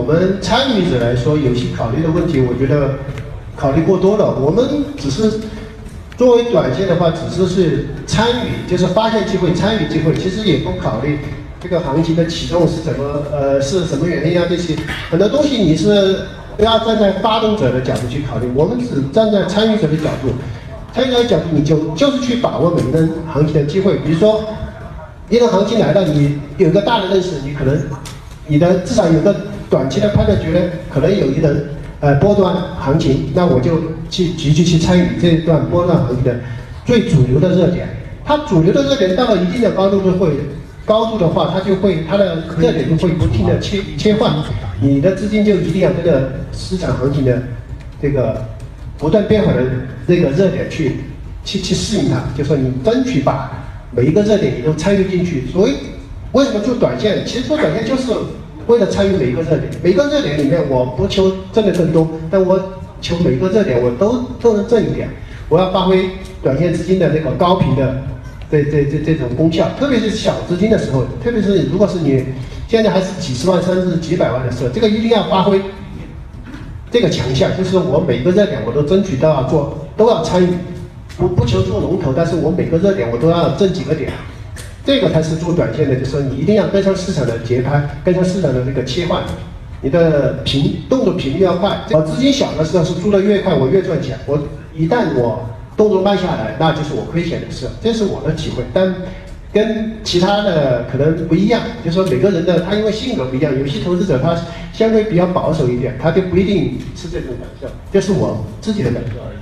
我们参与者来说，有些考虑的问题，我觉得考虑过多了。我们只是作为短线的话，只是是参与，就是发现机会、参与机会，其实也不考虑这个行情的启动是怎么，呃，是什么原因啊？这些很多东西你是不要站在发动者的角度去考虑，我们只站在参与者的角度。参与者的角度，你就就是去把握每一根行情的机会。比如说，一个行情来了，你有个大的认识，你可能你的至少有个短期的判断，觉得可能有一轮呃波段行情，那我就去积极去参与这一段波段行情的最主流的热点。它主流的热点到了一定的高度就会高度的话，它就会它的热点就会不停的切切换，你的资金就一定要跟着市场行情的这个。不断变化的那个热点去去去适应它，就说你争取把每一个热点你都参与进去。所以为什么做短线？其实做短线就是为了参与每一个热点。每个热点里面，我不求挣得更多，但我求每个热点我都都能挣一点。我要发挥短线资金的那个高频的这这这这种功效。特别是小资金的时候，特别是如果是你现在还是几十万甚至几百万的时候，这个一定要发挥。这个强项就是我每个热点我都争取都要做，都要参与，不不求做龙头，但是我每个热点我都要挣几个点，这个才是做短线的，就是你一定要跟上市场的节拍，跟上市场的这个切换，你的频动作频率要快。我资金小的时候是做的越快，我越赚钱。我一旦我动作慢下来，那就是我亏钱的事，这是我的体会。但跟其他的可能不一样，就是说每个人的他因为性格不一样，有些投资者他相对比较保守一点，他就不一定是这种感受，这是我自己的感受而已。